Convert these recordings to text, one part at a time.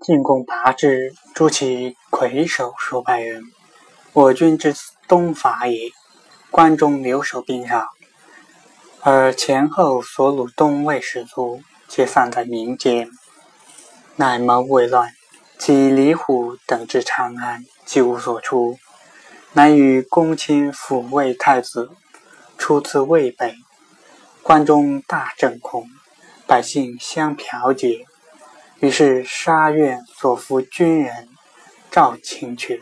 进攻拔之，诸其魁首数百人。我军之东伐也，关中留守兵少，而前后所虏东魏士卒皆散在民间，乃谋未乱。及李虎等至长安，既无所出，乃与公卿抚慰太子，出自渭北。关中大震恐，百姓相剽解。于是沙苑所俘军人，赵清阙、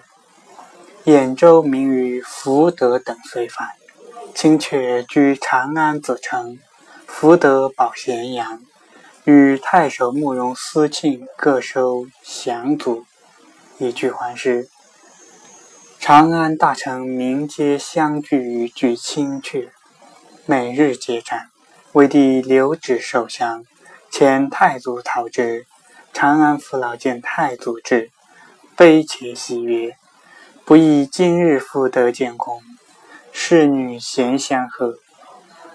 兖州名于福德等遂反。清阙居长安子城，福德保咸阳，与太守慕容思庆各收降卒，以拒还师。长安大臣民皆相聚于聚清阙，每日皆战。魏帝留旨受降，遣太祖讨之。长安父老见太祖至，悲切喜曰：“不意今日复得见公，侍女贤相贺。”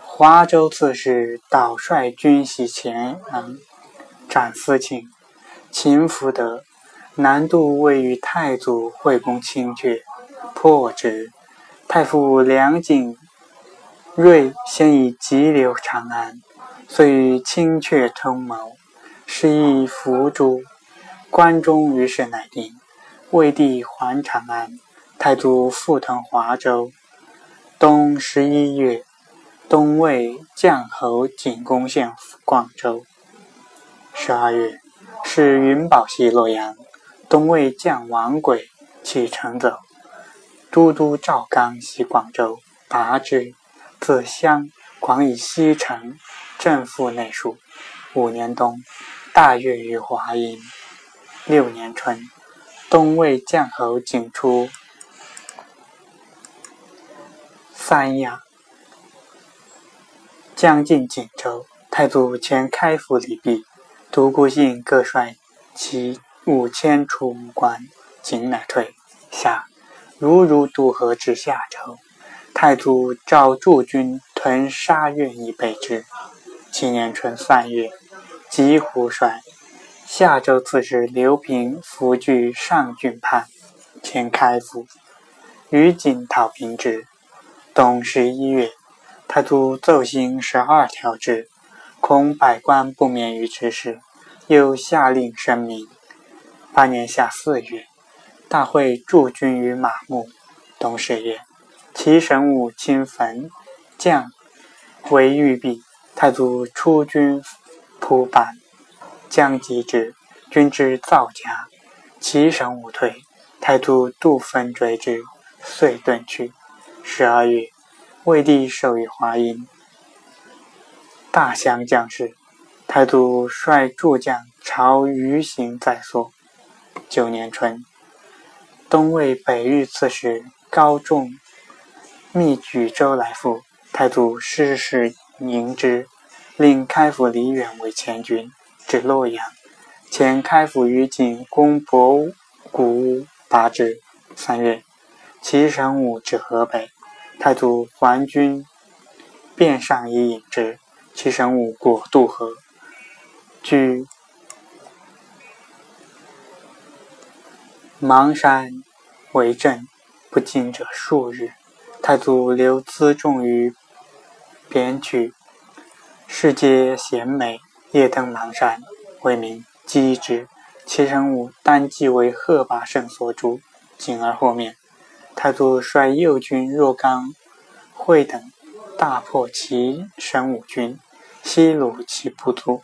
华州刺史导率军袭前昂，斩司庆，秦福德。南渡未与太祖会攻清阙，破之。太傅梁景睿先以急留长安，遂与清阙通谋。是以伏诛，关中于是乃定。魏帝还长安，太祖复屯华州。冬十一月，东魏将侯景公献广州。十二月，是云宝袭洛阳，东魏将王轨启程走。都督赵刚袭广州，拔之。自襄，广以西城，镇抚内属。五年冬。大月于华阴，六年春，东魏将侯景出三亚，将进锦州。太祖遣开府李毕、独孤信各率其五千出关，景乃退下。如如渡河至夏州，太祖召驻军屯沙苑以备之。七年春三月。吉胡帅夏州刺史刘平伏据上郡畔，前开府，于景讨平之。冬十一月，太祖奏行十二条制，恐百官不免于之事，又下令声明。八年夏四月，大会驻军于马木。冬十月，齐神武亲焚将为玉璧，太祖出军。扑板，将击之，军之造家，其神无退。太祖杜分追之，遂遁去。十二月，魏帝授予华阴，大相将士。太祖率诸将朝余行在所。九年春，东魏北域刺史高仲密举州来赴，太祖失事迎之。令开府李远为前军，至洛阳，前开府于景攻博古屋，拔之。三月，齐神武至河北，太祖还军，便上以引之。齐神武过渡河，据邙山为镇，不进者数日。太祖留辎重于边区。世皆贤美，夜登南山，为民击之。其神武单即为贺拔胜所主，紧而后面。太祖率右军若干、会等大破其神武军，西虏其部族。